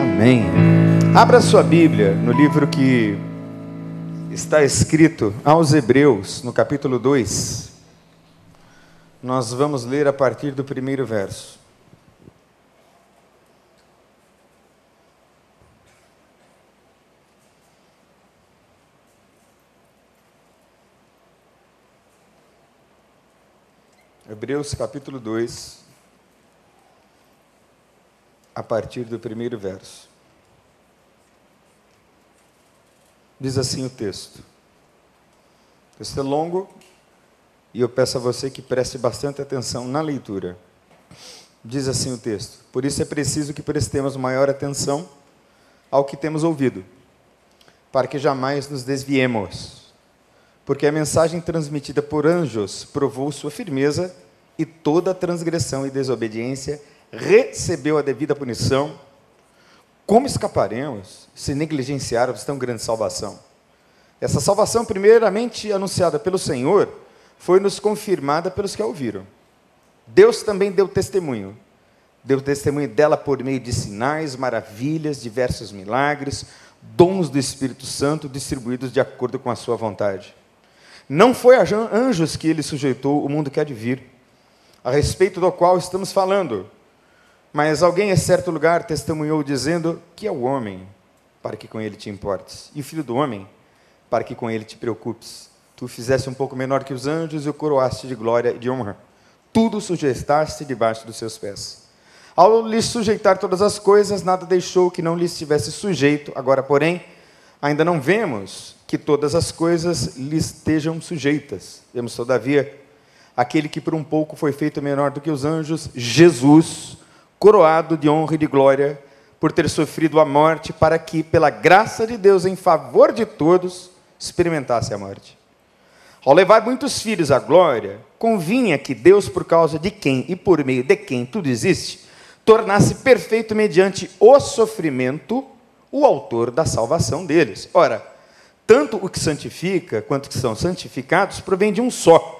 Amém. Abra sua Bíblia no livro que está escrito aos Hebreus, no capítulo 2. Nós vamos ler a partir do primeiro verso. Hebreus capítulo 2, a partir do primeiro verso. Diz assim o texto. O texto é longo e eu peço a você que preste bastante atenção na leitura. Diz assim o texto: Por isso é preciso que prestemos maior atenção ao que temos ouvido, para que jamais nos desviemos. Porque a mensagem transmitida por anjos provou sua firmeza e toda transgressão e desobediência recebeu a devida punição, como escaparemos se negligenciarmos tão grande salvação? Essa salvação, primeiramente anunciada pelo Senhor, foi nos confirmada pelos que a ouviram. Deus também deu testemunho. Deu testemunho dela por meio de sinais, maravilhas, diversos milagres, dons do Espírito Santo distribuídos de acordo com a sua vontade. Não foi a anjos que ele sujeitou o mundo que há de vir, a respeito do qual estamos falando, mas alguém em certo lugar testemunhou dizendo que é o homem, para que com ele te importes, e o filho do homem, para que com ele te preocupes. Tu fizeste um pouco menor que os anjos e o coroaste de glória e de honra. Tudo sujeitaste debaixo dos seus pés. Ao lhes sujeitar todas as coisas, nada deixou que não lhes estivesse sujeito. Agora, porém, ainda não vemos que todas as coisas lhes estejam sujeitas. Vemos, todavia, aquele que por um pouco foi feito menor do que os anjos, Jesus, coroado de honra e de glória, por ter sofrido a morte, para que, pela graça de Deus em favor de todos, experimentasse a morte. Ao levar muitos filhos à glória, convinha que Deus, por causa de quem e por meio de quem tudo existe, tornasse perfeito mediante o sofrimento o autor da salvação deles. Ora, tanto o que santifica quanto o que são santificados provém de um só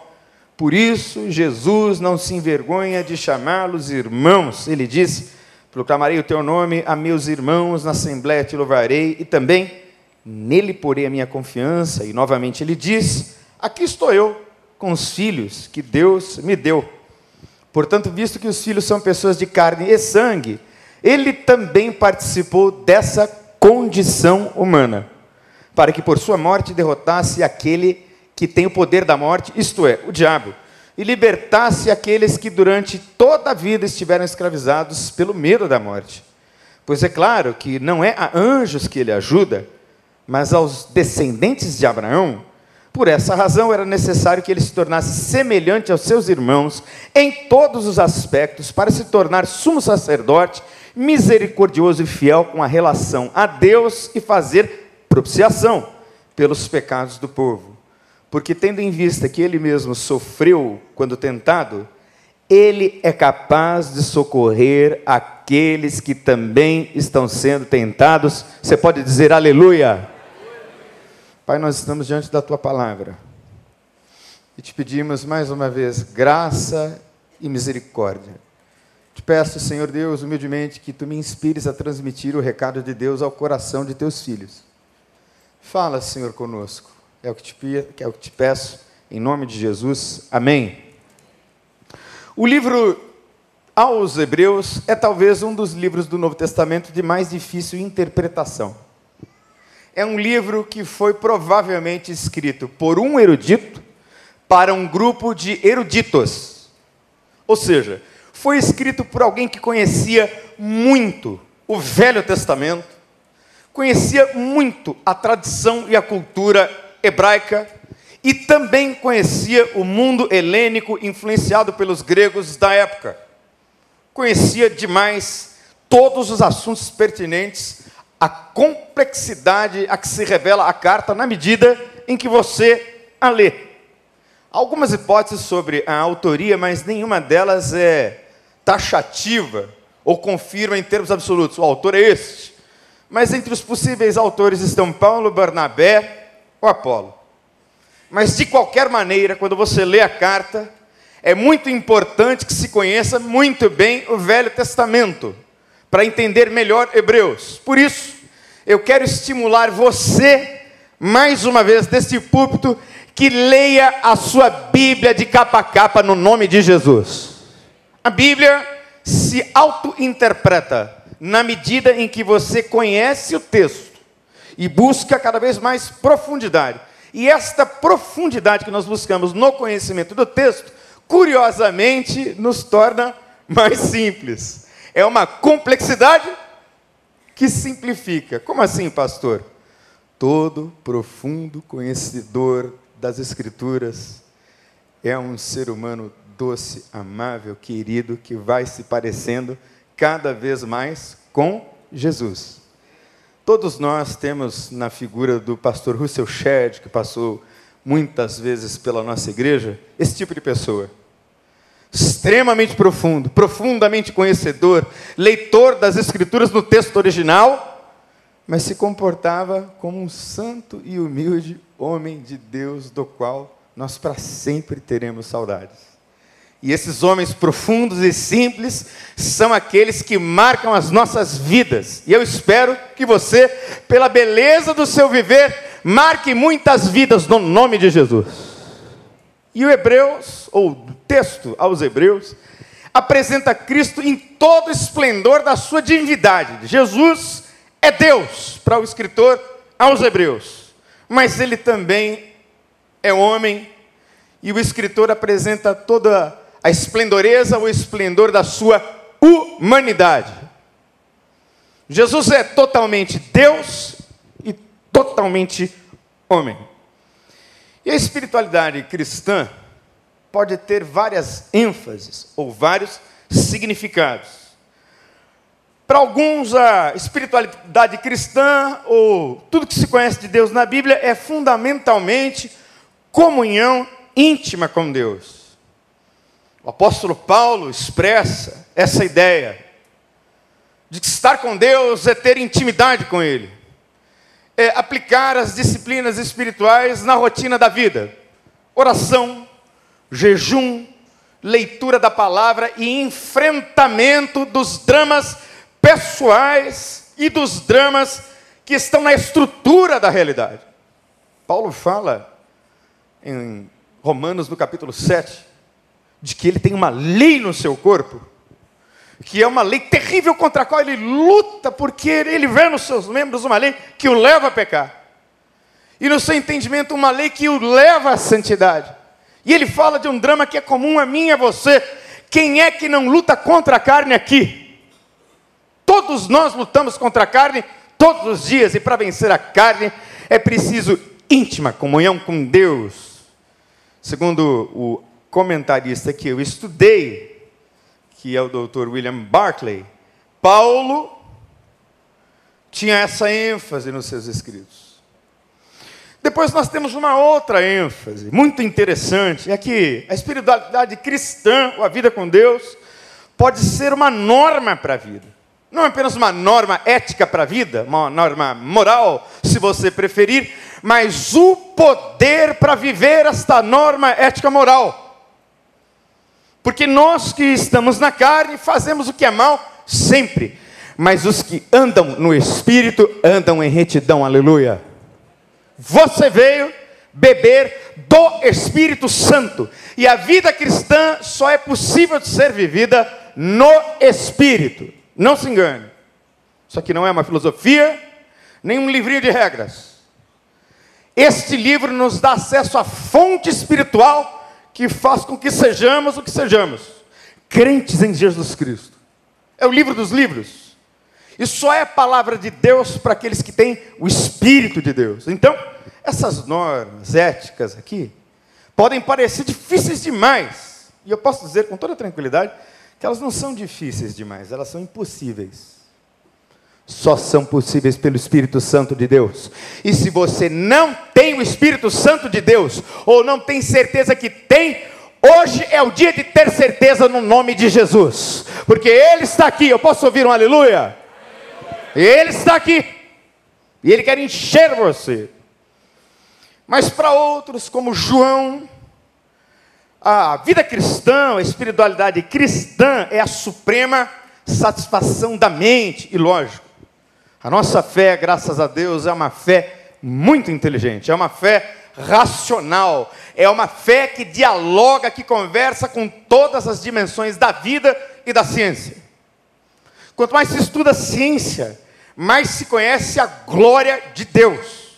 por isso, Jesus não se envergonha de chamá-los irmãos. Ele disse: Proclamarei o teu nome a meus irmãos, na assembléia te louvarei, e também nele porei a minha confiança. E novamente ele diz: Aqui estou eu, com os filhos que Deus me deu. Portanto, visto que os filhos são pessoas de carne e sangue, ele também participou dessa condição humana, para que por sua morte derrotasse aquele que tem o poder da morte, isto é, o diabo, e libertasse aqueles que durante toda a vida estiveram escravizados pelo medo da morte. Pois é claro que não é a anjos que ele ajuda, mas aos descendentes de Abraão. Por essa razão era necessário que ele se tornasse semelhante aos seus irmãos em todos os aspectos, para se tornar sumo sacerdote, misericordioso e fiel com a relação a Deus e fazer propiciação pelos pecados do povo. Porque, tendo em vista que ele mesmo sofreu quando tentado, ele é capaz de socorrer aqueles que também estão sendo tentados. Você pode dizer aleluia? Pai, nós estamos diante da tua palavra e te pedimos mais uma vez graça e misericórdia. Te peço, Senhor Deus, humildemente, que tu me inspires a transmitir o recado de Deus ao coração de teus filhos. Fala, Senhor, conosco é o que te, é o que te peço, em nome de Jesus. Amém. O livro aos Hebreus é talvez um dos livros do Novo Testamento de mais difícil interpretação. É um livro que foi provavelmente escrito por um erudito para um grupo de eruditos. Ou seja, foi escrito por alguém que conhecia muito o Velho Testamento, conhecia muito a tradição e a cultura hebraica e também conhecia o mundo helênico influenciado pelos gregos da época. Conhecia demais todos os assuntos pertinentes à complexidade a que se revela a carta na medida em que você a lê. Algumas hipóteses sobre a autoria, mas nenhuma delas é taxativa ou confirma em termos absolutos. O autor é este. Mas entre os possíveis autores estão Paulo, Barnabé, o Apolo. Mas de qualquer maneira, quando você lê a carta, é muito importante que se conheça muito bem o Velho Testamento, para entender melhor Hebreus. Por isso, eu quero estimular você, mais uma vez, deste púlpito, que leia a sua Bíblia de capa a capa no nome de Jesus. A Bíblia se auto-interpreta na medida em que você conhece o texto e busca cada vez mais profundidade. E esta profundidade que nós buscamos no conhecimento do texto, curiosamente, nos torna mais simples. É uma complexidade que simplifica. Como assim, pastor? Todo profundo conhecedor das Escrituras é um ser humano doce, amável, querido, que vai se parecendo cada vez mais com Jesus. Todos nós temos na figura do pastor Russell Shedd, que passou muitas vezes pela nossa igreja, esse tipo de pessoa. Extremamente profundo, profundamente conhecedor, leitor das Escrituras no texto original, mas se comportava como um santo e humilde homem de Deus, do qual nós para sempre teremos saudades. E esses homens profundos e simples são aqueles que marcam as nossas vidas. E eu espero que você, pela beleza do seu viver, marque muitas vidas no nome de Jesus. E o Hebreus, ou o texto aos Hebreus, apresenta Cristo em todo o esplendor da sua divindade. Jesus é Deus, para o escritor aos Hebreus. Mas ele também é homem, e o escritor apresenta toda a esplendoreza, o esplendor da sua humanidade. Jesus é totalmente Deus e totalmente homem. E a espiritualidade cristã pode ter várias ênfases ou vários significados. Para alguns, a espiritualidade cristã, ou tudo que se conhece de Deus na Bíblia, é fundamentalmente comunhão íntima com Deus. O apóstolo Paulo expressa essa ideia de que estar com Deus é ter intimidade com Ele, é aplicar as disciplinas espirituais na rotina da vida, oração, jejum, leitura da palavra e enfrentamento dos dramas pessoais e dos dramas que estão na estrutura da realidade. Paulo fala em Romanos no capítulo 7 de que ele tem uma lei no seu corpo, que é uma lei terrível contra a qual ele luta, porque ele vê nos seus membros uma lei que o leva a pecar. E no seu entendimento, uma lei que o leva à santidade. E ele fala de um drama que é comum a mim e a você. Quem é que não luta contra a carne aqui? Todos nós lutamos contra a carne todos os dias, e para vencer a carne é preciso íntima comunhão com Deus. Segundo o comentarista que eu estudei, que é o Dr. William Barclay, Paulo tinha essa ênfase nos seus escritos. Depois nós temos uma outra ênfase, muito interessante, é que a espiritualidade cristã, ou a vida com Deus, pode ser uma norma para a vida. Não apenas uma norma ética para a vida, uma norma moral, se você preferir, mas o poder para viver esta norma ética moral. Porque nós que estamos na carne fazemos o que é mal sempre, mas os que andam no espírito andam em retidão, aleluia. Você veio beber do Espírito Santo, e a vida cristã só é possível de ser vivida no espírito. Não se engane. Isso aqui não é uma filosofia, nem um livrinho de regras. Este livro nos dá acesso à fonte espiritual que faz com que sejamos o que sejamos, crentes em Jesus Cristo. É o livro dos livros. E só é a palavra de Deus para aqueles que têm o Espírito de Deus. Então, essas normas éticas aqui podem parecer difíceis demais. E eu posso dizer com toda tranquilidade que elas não são difíceis demais, elas são impossíveis só são possíveis pelo Espírito Santo de Deus. E se você não tem o Espírito Santo de Deus, ou não tem certeza que tem, hoje é o dia de ter certeza no nome de Jesus, porque Ele está aqui. Eu posso ouvir um aleluia? Ele está aqui, e Ele quer encher você. Mas para outros, como João, a vida cristã, a espiritualidade cristã é a suprema satisfação da mente, e lógico, a nossa fé, graças a Deus, é uma fé muito inteligente, é uma fé racional, é uma fé que dialoga, que conversa com todas as dimensões da vida e da ciência. Quanto mais se estuda ciência, mais se conhece a glória de Deus.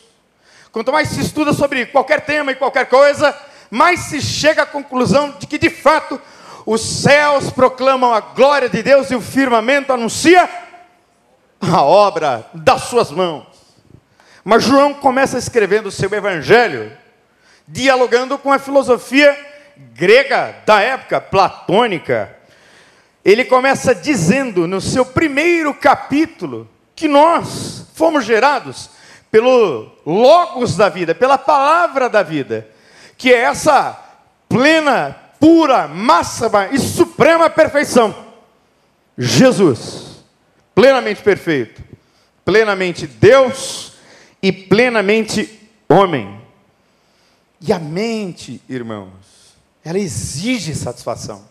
Quanto mais se estuda sobre qualquer tema e qualquer coisa, mais se chega à conclusão de que, de fato, os céus proclamam a glória de Deus e o firmamento anuncia a obra das suas mãos. Mas João começa escrevendo o seu evangelho, dialogando com a filosofia grega da época, platônica. Ele começa dizendo no seu primeiro capítulo que nós fomos gerados pelo Logos da vida, pela palavra da vida, que é essa plena, pura, máxima e suprema perfeição. Jesus, plenamente perfeito, plenamente Deus e plenamente homem. E a mente, irmãos, ela exige satisfação.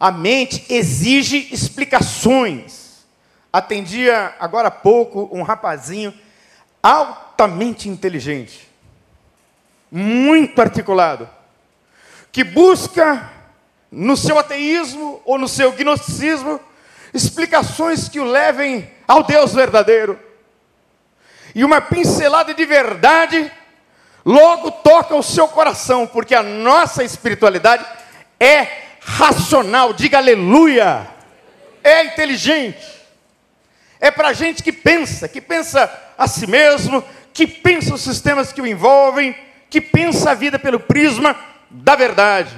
A mente exige explicações. Atendia agora há pouco um rapazinho altamente inteligente, muito articulado, que busca no seu ateísmo ou no seu gnosticismo explicações que o levem ao Deus verdadeiro. E uma pincelada de verdade logo toca o seu coração, porque a nossa espiritualidade é racional, diga aleluia, é inteligente, é para gente que pensa, que pensa a si mesmo, que pensa os sistemas que o envolvem, que pensa a vida pelo prisma da verdade.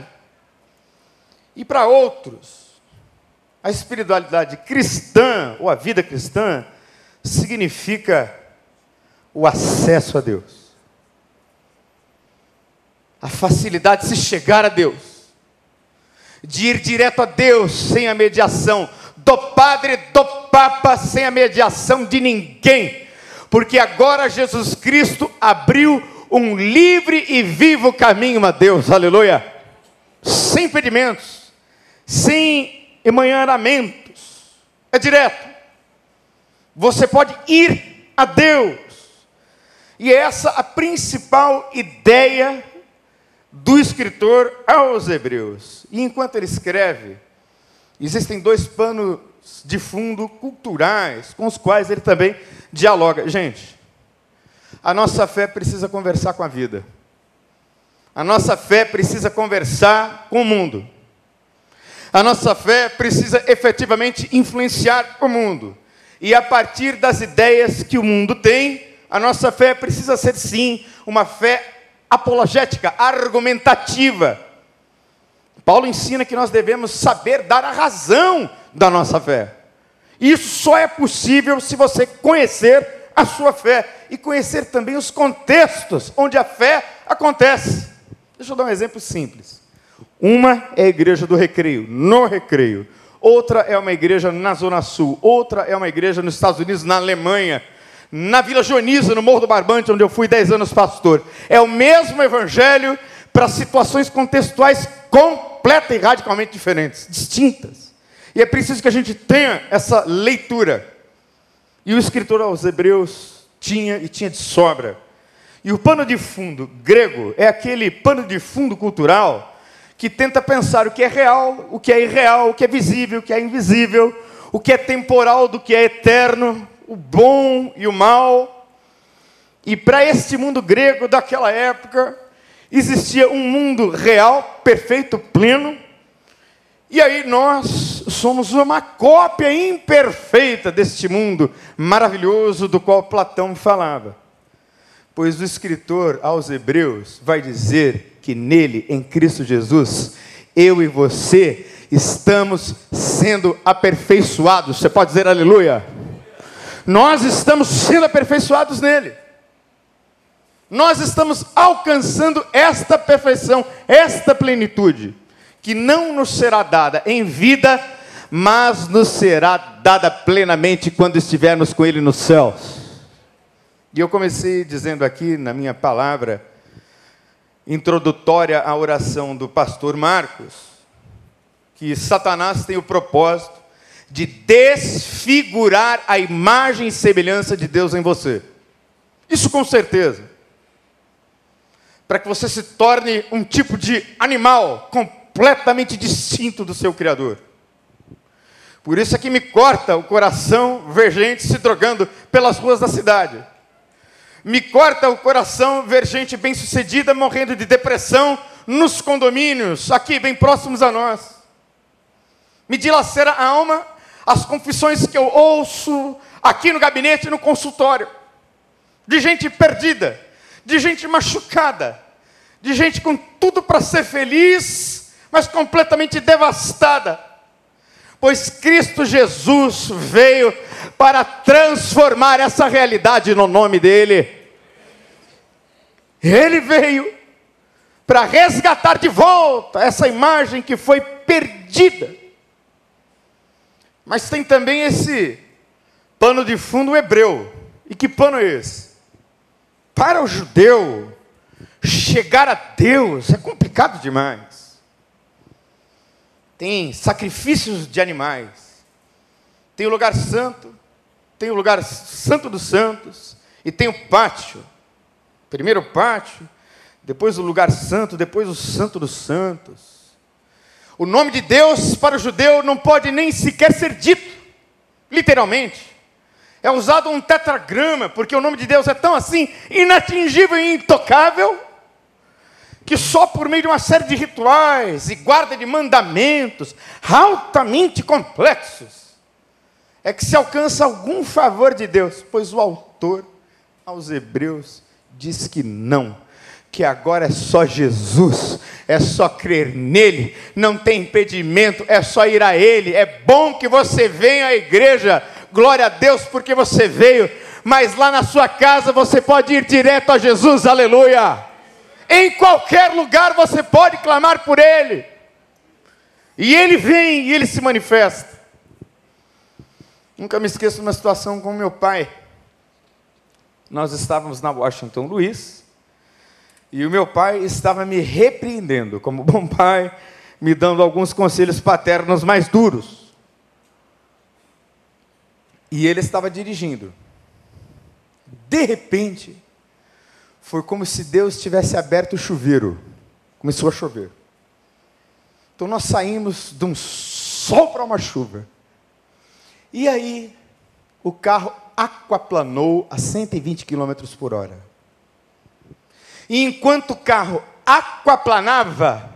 E para outros, a espiritualidade cristã, ou a vida cristã, significa o acesso a Deus. A facilidade de se chegar a Deus, de ir direto a Deus sem a mediação do Padre, do Papa, sem a mediação de ninguém, porque agora Jesus Cristo abriu um livre e vivo caminho a Deus, aleluia, sem impedimentos, sem emanharamentos, é direto. Você pode ir a Deus, e é essa a principal ideia do escritor aos Hebreus. E enquanto ele escreve, existem dois panos de fundo culturais com os quais ele também dialoga. Gente, a nossa fé precisa conversar com a vida. A nossa fé precisa conversar com o mundo. A nossa fé precisa efetivamente influenciar o mundo. E a partir das ideias que o mundo tem, a nossa fé precisa ser sim uma fé apologética, argumentativa. Paulo ensina que nós devemos saber dar a razão da nossa fé. Isso só é possível se você conhecer a sua fé e conhecer também os contextos onde a fé acontece. Deixa eu dar um exemplo simples. Uma é a igreja do recreio, no recreio. Outra é uma igreja na Zona Sul. Outra é uma igreja nos Estados Unidos, na Alemanha na Vila Joaniza, no Morro do Barbante, onde eu fui 10 anos pastor. É o mesmo evangelho para situações contextuais completa e radicalmente diferentes, distintas. E é preciso que a gente tenha essa leitura. E o escritor aos Hebreus tinha e tinha de sobra. E o pano de fundo grego é aquele pano de fundo cultural que tenta pensar o que é real, o que é irreal, o que é visível, o que é invisível, o que é temporal do que é eterno, o bom e o mal. E para este mundo grego daquela época, existia um mundo real, perfeito, pleno. E aí nós somos uma cópia imperfeita deste mundo maravilhoso do qual Platão falava. Pois o escritor aos Hebreus vai dizer que nele, em Cristo Jesus, eu e você estamos sendo aperfeiçoados. Você pode dizer aleluia? Nós estamos sendo aperfeiçoados nele. Nós estamos alcançando esta perfeição, esta plenitude, que não nos será dada em vida, mas nos será dada plenamente quando estivermos com Ele nos céus. E eu comecei dizendo aqui na minha palavra introdutória à oração do pastor Marcos, que Satanás tem o propósito de desfigurar a imagem e semelhança de Deus em você. Isso com certeza. Para que você se torne um tipo de animal completamente distinto do seu Criador. Por isso é que me corta o coração ver gente se drogando pelas ruas da cidade. Me corta o coração ver gente bem-sucedida morrendo de depressão nos condomínios, aqui bem próximos a nós. Me dilacera a alma as confissões que eu ouço aqui no gabinete e no consultório, de gente perdida, de gente machucada, de gente com tudo para ser feliz, mas completamente devastada pois Cristo Jesus veio para transformar essa realidade no nome dEle. Ele veio para resgatar de volta essa imagem que foi perdida. Mas tem também esse pano de fundo hebreu. E que pano é esse? Para o judeu, chegar a Deus é complicado demais tem sacrifícios de animais, tem o lugar santo, tem o lugar santo dos santos, e tem o pátio. Primeiro o pátio, depois o lugar santo, depois o santo dos santos. O nome de Deus para o judeu não pode nem sequer ser dito, literalmente. É usado um tetragrama, porque o nome de Deus é tão assim inatingível e intocável que só por meio de uma série de rituais e guarda de mandamentos altamente complexos é que se alcança algum favor de Deus, pois o autor aos Hebreus diz que não, que agora é só Jesus, é só crer nele, não tem impedimento, é só ir a ele. É bom que você venha à igreja, glória a Deus porque você veio, mas lá na sua casa você pode ir direto a Jesus, aleluia. Em qualquer lugar você pode clamar por Ele. E Ele vem e Ele se manifesta. Nunca me esqueço de uma situação com meu pai. Nós estávamos na Washington Luiz. E o meu pai estava me repreendendo, como bom pai, me dando alguns conselhos paternos mais duros. E ele estava dirigindo. De repente, foi como se Deus tivesse aberto o chuveiro. Começou a chover. Então nós saímos de um sol para uma chuva. E aí o carro aquaplanou a 120 km por hora. E enquanto o carro aquaplanava,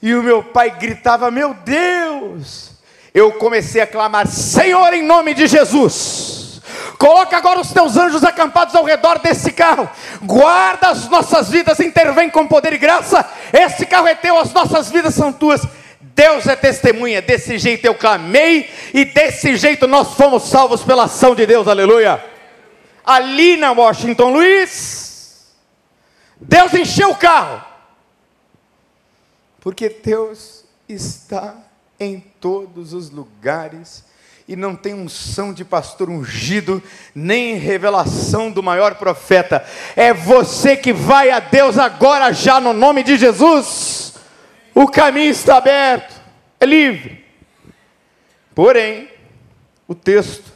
e o meu pai gritava: Meu Deus! Eu comecei a clamar: Senhor, em nome de Jesus! Coloca agora os teus anjos acampados ao redor desse carro. Guarda as nossas vidas, intervém com poder e graça. Esse carro é teu, as nossas vidas são tuas. Deus é testemunha. Desse jeito eu clamei e desse jeito nós fomos salvos pela ação de Deus. Aleluia. Ali na Washington Luiz, Deus encheu o carro. Porque Deus está em todos os lugares e não tem unção de pastor ungido, nem revelação do maior profeta. É você que vai a Deus agora, já no nome de Jesus. O caminho está aberto, é livre. Porém, o texto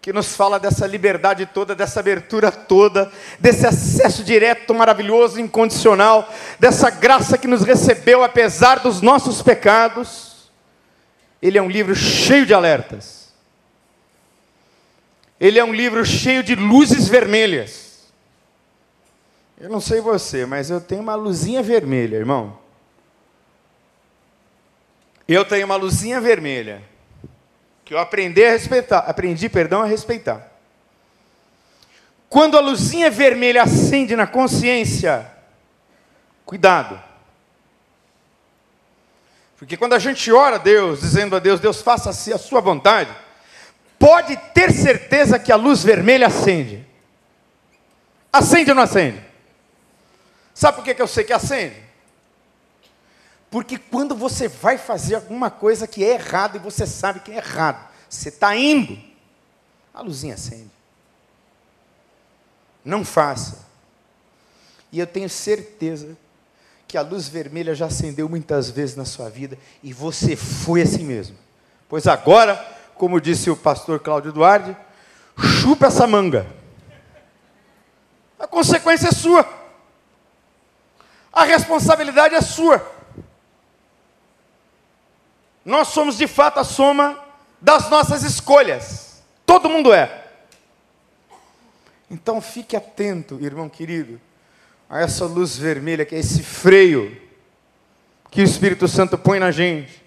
que nos fala dessa liberdade toda, dessa abertura toda, desse acesso direto, maravilhoso, incondicional, dessa graça que nos recebeu apesar dos nossos pecados ele é um livro cheio de alertas. Ele é um livro cheio de luzes vermelhas. Eu não sei você, mas eu tenho uma luzinha vermelha, irmão. Eu tenho uma luzinha vermelha que eu aprendi a respeitar, aprendi, perdão, a respeitar. Quando a luzinha vermelha acende na consciência, cuidado. Porque quando a gente ora a Deus, dizendo a Deus, Deus faça-se a sua vontade, pode ter certeza que a luz vermelha acende. Acende ou não acende? Sabe por que, eu sei que acende? Porque quando você vai fazer alguma coisa que é errada e você sabe que é errado, você está indo, a luzinha acende. Não faça. E eu tenho certeza que a luz vermelha já acendeu muitas vezes na sua vida e você foi assim mesmo. Pois agora, como disse o pastor Cláudio Duarte, chupa essa manga. A consequência é sua. A responsabilidade é sua. Nós somos de fato a soma das nossas escolhas. Todo mundo é. Então fique atento, irmão querido, a essa luz vermelha que é esse freio que o Espírito Santo põe na gente.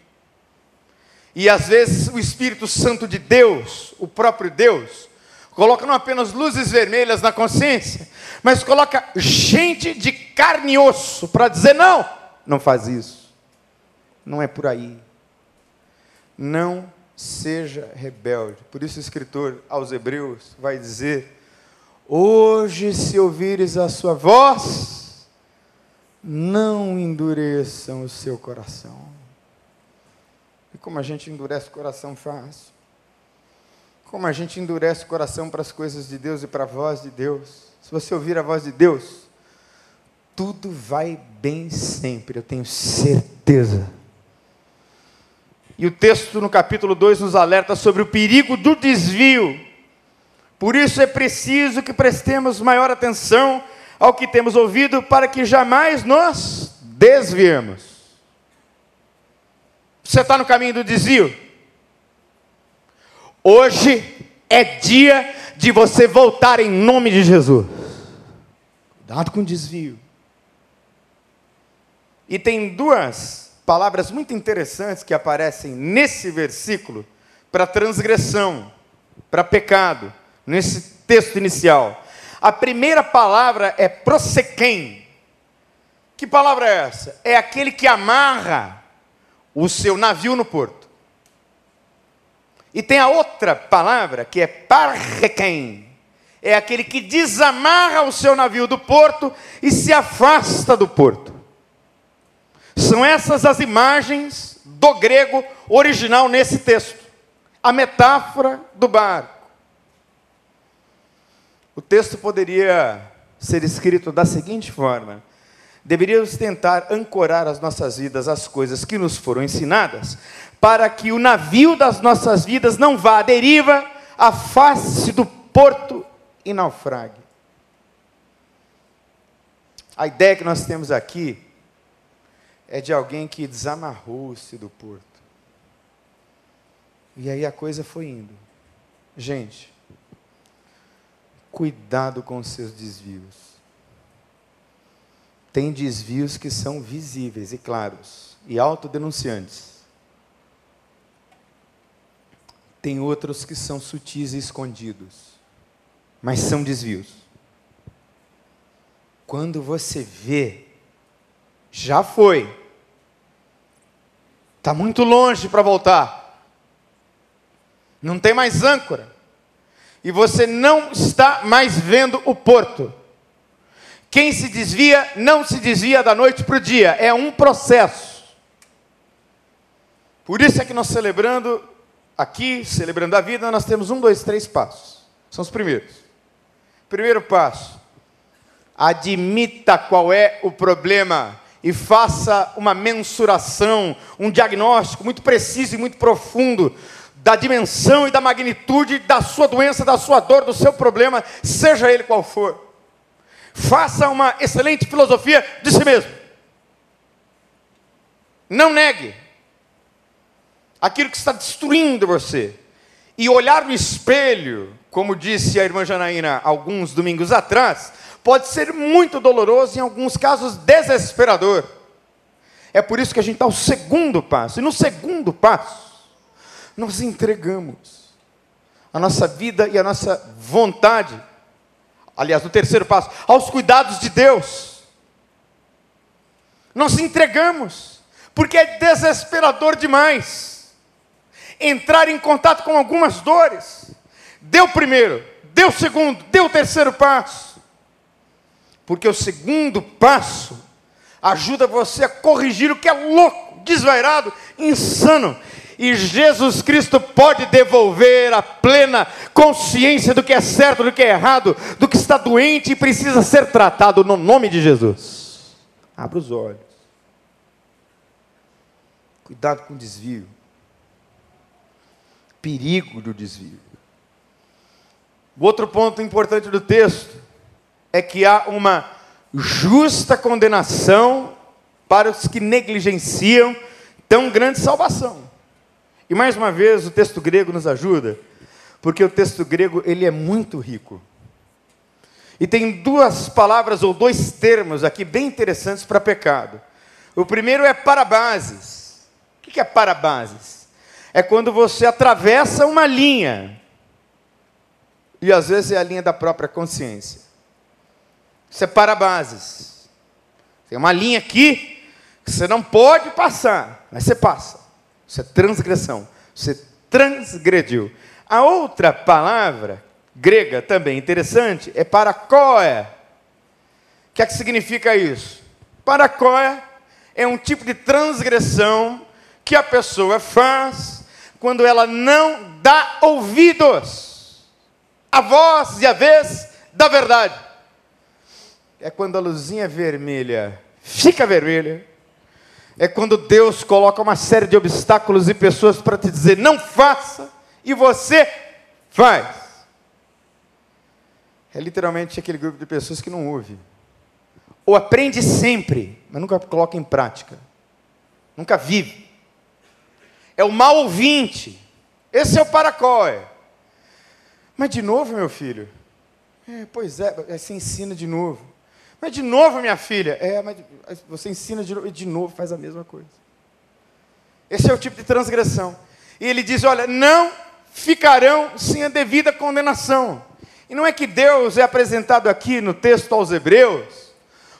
E às vezes o Espírito Santo de Deus, o próprio Deus, coloca não apenas luzes vermelhas na consciência, mas coloca gente de carne e osso para dizer: não, não faz isso. Não é por aí. Não seja rebelde. Por isso o escritor aos Hebreus vai dizer: Hoje, se ouvires a sua voz, não endureçam o seu coração. E como a gente endurece o coração fácil. Como a gente endurece o coração para as coisas de Deus e para a voz de Deus. Se você ouvir a voz de Deus, tudo vai bem sempre, eu tenho certeza. E o texto no capítulo 2 nos alerta sobre o perigo do desvio. Por isso é preciso que prestemos maior atenção ao que temos ouvido para que jamais nos desviemos. Você está no caminho do desvio? Hoje é dia de você voltar em nome de Jesus. Cuidado com o desvio. E tem duas palavras muito interessantes que aparecem nesse versículo para transgressão, para pecado, nesse texto inicial. A primeira palavra é prosequem. Que palavra é essa? É aquele que amarra o seu navio no porto. E tem a outra palavra que é parrequem. É aquele que desamarra o seu navio do porto e se afasta do porto. São essas as imagens do grego original nesse texto. A metáfora do barco. O texto poderia ser escrito da seguinte forma: deveríamos tentar ancorar as nossas vidas às coisas que nos foram ensinadas, para que o navio das nossas vidas não vá à deriva, afaste do porto e naufrague. A ideia que nós temos aqui é de alguém que desamarrou-se do porto. E aí a coisa foi indo. Gente, cuidado com os seus desvios tem desvios que são visíveis e claros e autodenunciantes. Tem outros que são sutis e escondidos, mas são desvios. Quando você vê, já foi, está muito longe para voltar, não tem mais âncora, e você não está mais vendo o porto. Quem se desvia, não se desvia da noite para o dia, é um processo. Por isso é que nós celebrando aqui, celebrando a vida, nós temos um, dois, três passos. São os primeiros. Primeiro passo: admita qual é o problema e faça uma mensuração, um diagnóstico muito preciso e muito profundo da dimensão e da magnitude da sua doença, da sua dor, do seu problema, seja ele qual for. Faça uma excelente filosofia de si mesmo. Não negue aquilo que está destruindo você. E olhar no espelho, como disse a irmã Janaína alguns domingos atrás, pode ser muito doloroso, em alguns casos desesperador. É por isso que a gente está o segundo passo. E no segundo passo, nós entregamos a nossa vida e a nossa vontade aliás, no terceiro passo, aos cuidados de Deus. Nós entregamos, porque é desesperador demais entrar em contato com algumas dores. Deu o primeiro, deu o segundo, deu o terceiro passo. Porque o segundo passo ajuda você a corrigir o que é louco, desvairado, insano e Jesus Cristo pode devolver a plena consciência do que é certo, do que é errado, do que está doente e precisa ser tratado no nome de Jesus. Abra os olhos. Cuidado com o desvio. perigo do desvio. O outro ponto importante do texto é que há uma justa condenação para os que negligenciam tão grande salvação. E mais uma vez o texto grego nos ajuda, porque o texto grego ele é muito rico. E tem duas palavras ou dois termos aqui bem interessantes para pecado. O primeiro é parabases. O que é parabases? É quando você atravessa uma linha. E às vezes é a linha da própria consciência. Isso é parabases. Tem uma linha aqui que você não pode passar, mas você passa. Isso é transgressão. Você transgrediu. A outra palavra grega também interessante é paracoé. O que é que significa isso? Paracoé é um tipo de transgressão que a pessoa faz quando ela não dá ouvidos à voz e à vez da verdade. É quando a luzinha vermelha fica vermelha é quando Deus coloca uma série de obstáculos e pessoas para te dizer não faça, e você faz. É literalmente aquele grupo de pessoas que não ouve. Ou aprende sempre, mas nunca coloca em prática. Nunca vive. É o mal ouvinte. Esse é o paracói. Mas de novo, meu filho? É, pois é, você ensina de novo. Mas de novo, minha filha. É, mas você ensina de novo e de novo faz a mesma coisa. Esse é o tipo de transgressão. E ele diz: olha, não ficarão sem a devida condenação. E não é que Deus é apresentado aqui no texto aos Hebreus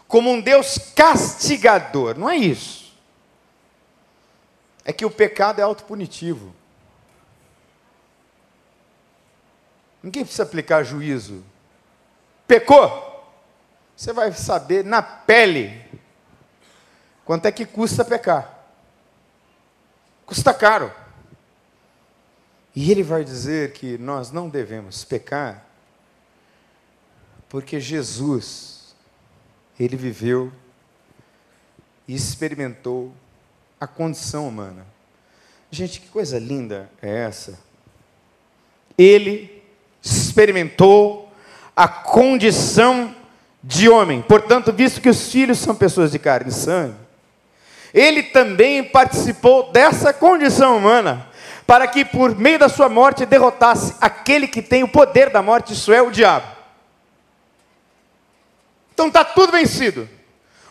como um Deus castigador, não é isso. É que o pecado é autopunitivo. Ninguém precisa aplicar juízo. Pecou? Você vai saber na pele quanto é que custa pecar. Custa caro. E ele vai dizer que nós não devemos pecar, porque Jesus, ele viveu e experimentou a condição humana. Gente, que coisa linda é essa? Ele experimentou a condição de homem. Portanto, visto que os filhos são pessoas de carne e sangue, ele também participou dessa condição humana, para que por meio da sua morte derrotasse aquele que tem o poder da morte, isso é o diabo. Então está tudo vencido.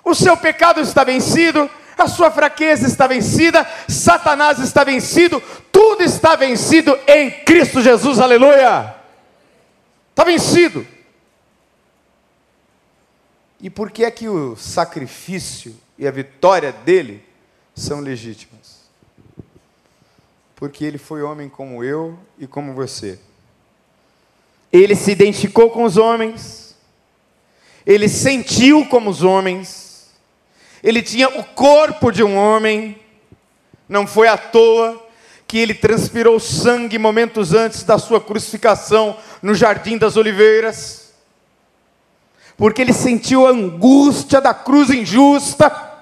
O seu pecado está vencido, a sua fraqueza está vencida, Satanás está vencido, tudo está vencido em Cristo Jesus, aleluia. Está vencido. E por que é que o sacrifício e a vitória dele são legítimas? Porque ele foi homem como eu e como você. Ele se identificou com os homens, ele sentiu como os homens, ele tinha o corpo de um homem, não foi à toa que ele transpirou sangue momentos antes da sua crucificação no Jardim das Oliveiras porque ele sentiu a angústia da cruz injusta.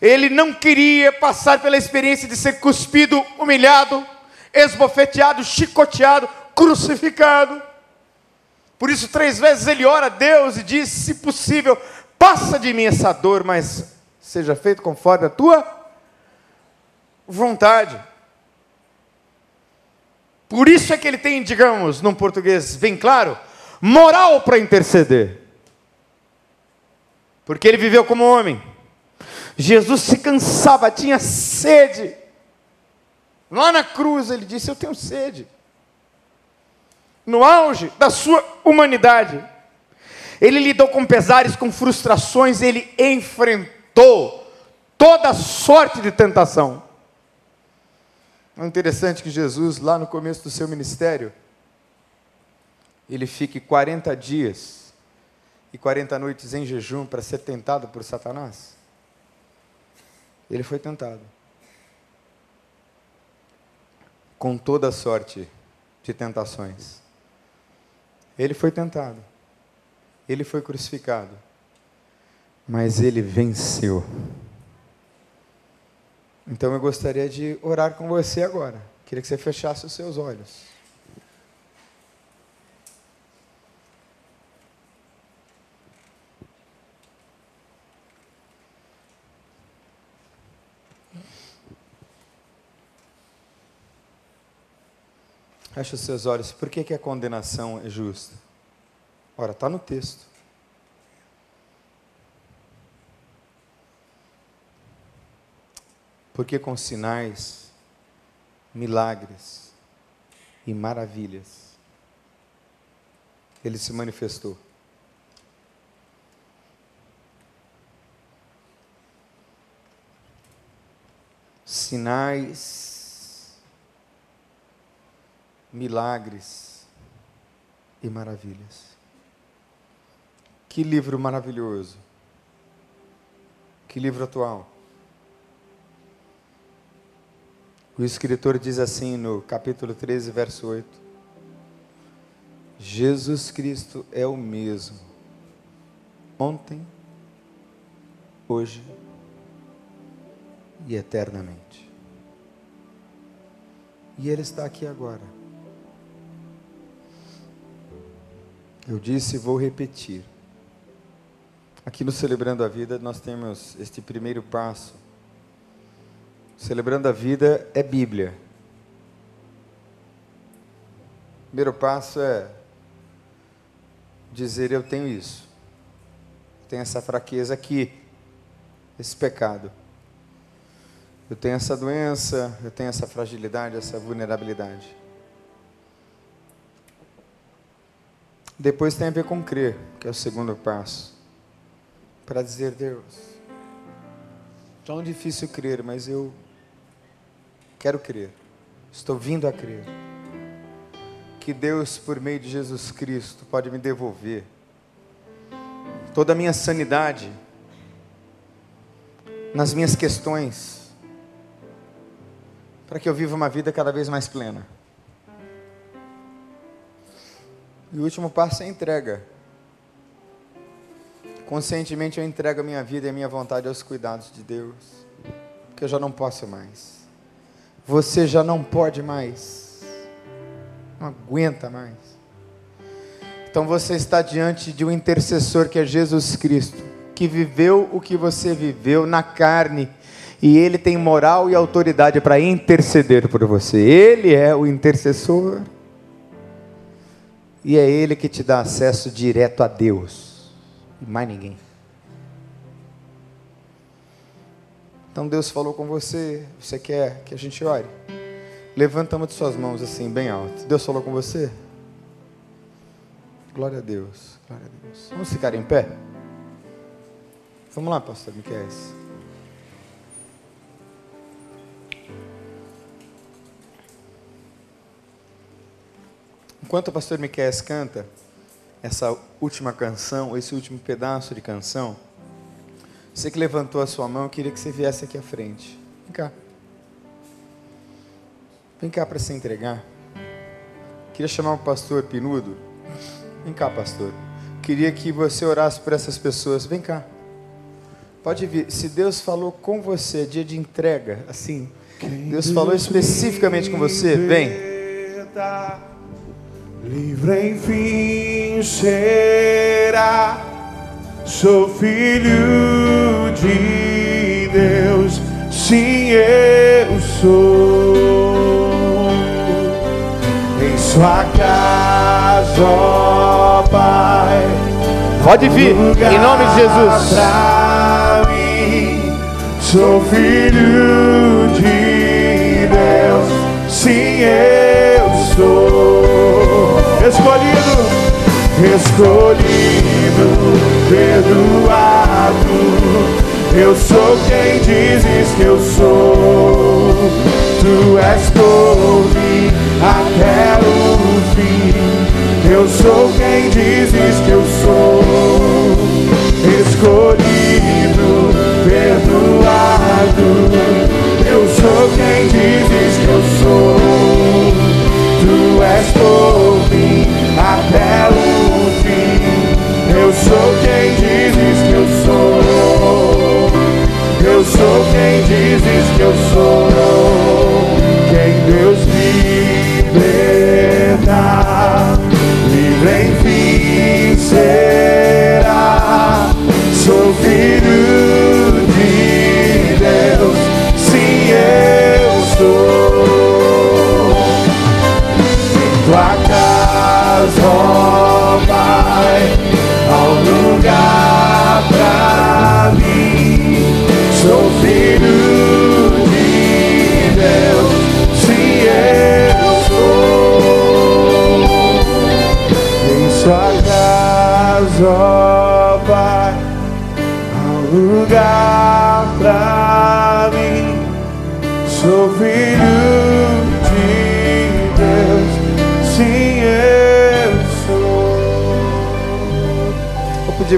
Ele não queria passar pela experiência de ser cuspido, humilhado, esbofeteado, chicoteado, crucificado. Por isso, três vezes ele ora a Deus e diz: se possível, passa de mim essa dor, mas seja feito conforme a tua vontade. Por isso é que ele tem, digamos, num português bem claro, moral para interceder. Porque ele viveu como homem. Jesus se cansava, tinha sede. Lá na cruz ele disse: Eu tenho sede. No auge da sua humanidade, ele lidou com pesares, com frustrações, ele enfrentou toda sorte de tentação. É interessante que Jesus, lá no começo do seu ministério, ele fique 40 dias e 40 noites em jejum para ser tentado por Satanás? Ele foi tentado. Com toda sorte de tentações. Ele foi tentado. Ele foi crucificado. Mas ele venceu. Então eu gostaria de orar com você agora. Queria que você fechasse os seus olhos. Feche os seus olhos. Por que, que a condenação é justa? Ora, está no texto. Porque com sinais, milagres e maravilhas, ele se manifestou. Sinais, milagres e maravilhas. Que livro maravilhoso. Que livro atual. O escritor diz assim no capítulo 13, verso 8: Jesus Cristo é o mesmo, ontem, hoje e eternamente. E Ele está aqui agora. Eu disse e vou repetir. Aqui no Celebrando a Vida, nós temos este primeiro passo Celebrando a vida é Bíblia. O primeiro passo é dizer: Eu tenho isso, tenho essa fraqueza aqui, esse pecado. Eu tenho essa doença, eu tenho essa fragilidade, essa vulnerabilidade. Depois tem a ver com crer, que é o segundo passo. Para dizer, Deus, tão difícil crer, mas eu Quero crer. Estou vindo a crer. Que Deus, por meio de Jesus Cristo, pode me devolver toda a minha sanidade nas minhas questões, para que eu viva uma vida cada vez mais plena. E o último passo é entrega. Conscientemente eu entrego a minha vida e a minha vontade aos cuidados de Deus, porque eu já não posso mais. Você já não pode mais, não aguenta mais. Então você está diante de um intercessor que é Jesus Cristo, que viveu o que você viveu na carne, e ele tem moral e autoridade para interceder por você. Ele é o intercessor, e é ele que te dá acesso direto a Deus, e mais ninguém. Então Deus falou com você, você quer que a gente ore? Levanta uma de suas mãos assim, bem alto. Deus falou com você? Glória a Deus, glória a Deus. Vamos ficar em pé? Vamos lá, pastor Miquel. Enquanto o pastor Miquel canta essa última canção, esse último pedaço de canção, você que levantou a sua mão, eu queria que você viesse aqui à frente. Vem cá. Vem cá para se entregar. Queria chamar o pastor Pinudo. Vem cá, pastor. Queria que você orasse por essas pessoas. Vem cá. Pode vir. Se Deus falou com você, dia de entrega, assim. Deus falou especificamente com você, vem. Livre enfim será Sou filho de Deus, sim, eu sou. Em sua casa, ó Pai. Pode vir, em nome de Jesus. Mim, sou filho de Deus, sim, eu sou. Escolhido escolhido, perdoado. Eu sou quem dizes que eu sou. Tu és mim até o fim. Eu sou quem dizes que eu sou. Escolhido, perdoado. Eu sou quem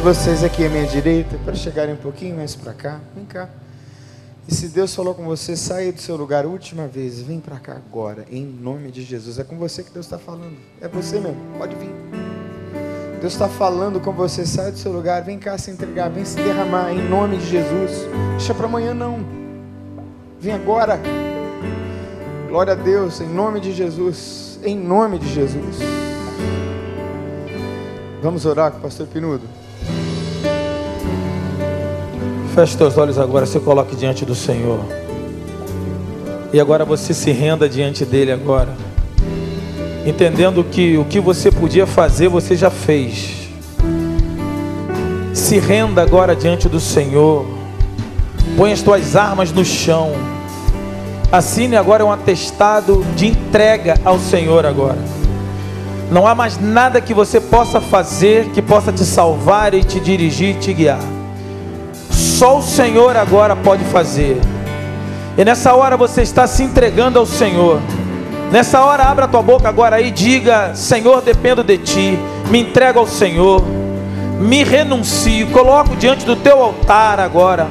vocês aqui à minha direita para chegarem um pouquinho mais para cá. Vem cá. E se Deus falou com você, saia do seu lugar última vez, vem para cá agora, em nome de Jesus. É com você que Deus está falando. É você mesmo, pode vir. Deus está falando com você, sai do seu lugar, vem cá se entregar, vem se derramar em nome de Jesus. Deixa para amanhã não. Vem agora. Glória a Deus, em nome de Jesus. Em nome de Jesus. Vamos orar com o pastor Pinudo. Feche seus olhos agora, se coloque diante do Senhor. E agora você se renda diante dele agora. Entendendo que o que você podia fazer, você já fez. Se renda agora diante do Senhor. Põe as tuas armas no chão. Assine agora um atestado de entrega ao Senhor agora. Não há mais nada que você possa fazer que possa te salvar e te dirigir e te guiar. Só o Senhor agora pode fazer. E nessa hora você está se entregando ao Senhor. Nessa hora, abra a tua boca agora e diga: Senhor, dependo de ti. Me entrego ao Senhor. Me renuncio. Coloco diante do teu altar agora.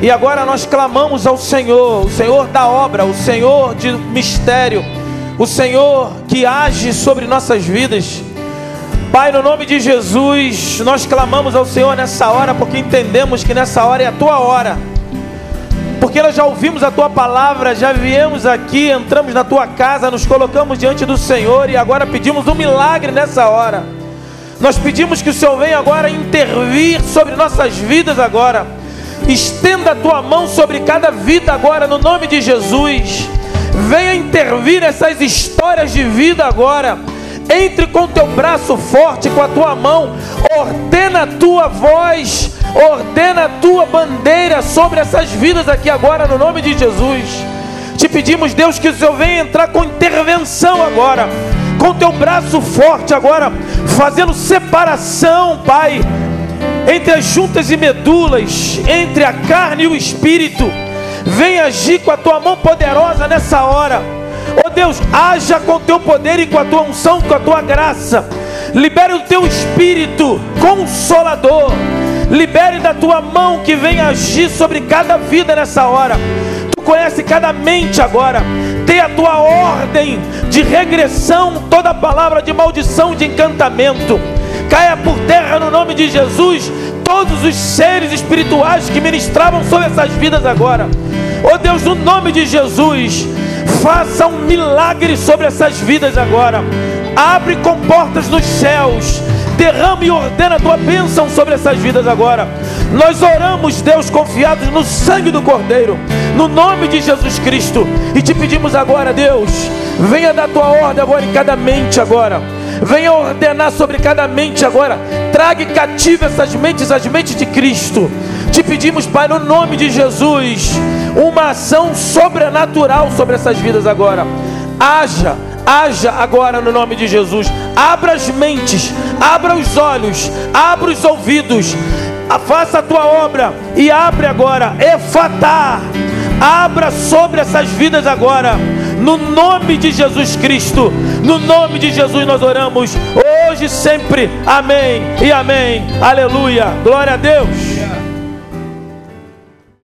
E agora nós clamamos ao Senhor, o Senhor da obra, o Senhor de mistério, o Senhor que age sobre nossas vidas. Pai, no nome de Jesus, nós clamamos ao Senhor nessa hora, porque entendemos que nessa hora é a tua hora. Porque nós já ouvimos a tua palavra, já viemos aqui, entramos na tua casa, nos colocamos diante do Senhor e agora pedimos um milagre nessa hora. Nós pedimos que o Senhor venha agora intervir sobre nossas vidas agora. Estenda a tua mão sobre cada vida agora, no nome de Jesus. Venha intervir nessas histórias de vida agora entre com teu braço forte, com a tua mão, ordena a tua voz, ordena a tua bandeira sobre essas vidas aqui agora, no nome de Jesus. Te pedimos, Deus, que o Senhor venha entrar com intervenção agora, com teu braço forte agora, fazendo separação, Pai, entre as juntas e medulas, entre a carne e o espírito. Vem agir com a tua mão poderosa nessa hora Oh Deus, haja com teu poder e com a tua unção, com a tua graça. Libere o teu espírito consolador. Libere da tua mão que vem agir sobre cada vida nessa hora. Tu conhece cada mente agora. Dê a tua ordem de regressão, toda palavra de maldição, de encantamento. Caia por terra no nome de Jesus todos os seres espirituais que ministravam sobre essas vidas agora. Oh Deus, no nome de Jesus, Faça um milagre sobre essas vidas agora. Abre com portas nos céus. Derrame e ordena a tua bênção sobre essas vidas agora. Nós oramos, Deus, confiados no sangue do Cordeiro, no nome de Jesus Cristo. E te pedimos agora, Deus, venha dar tua ordem agora em cada mente agora. Venha ordenar sobre cada mente agora. Traga cativa essas mentes, as mentes de Cristo. Te pedimos, Pai, no nome de Jesus, uma ação sobrenatural sobre essas vidas agora. Haja, haja agora no nome de Jesus. Abra as mentes, abra os olhos, abra os ouvidos. Faça a tua obra e abre agora. Efatá. Abra sobre essas vidas agora. No nome de Jesus Cristo. No nome de Jesus nós oramos. Hoje sempre. Amém e amém. Aleluia. Glória a Deus.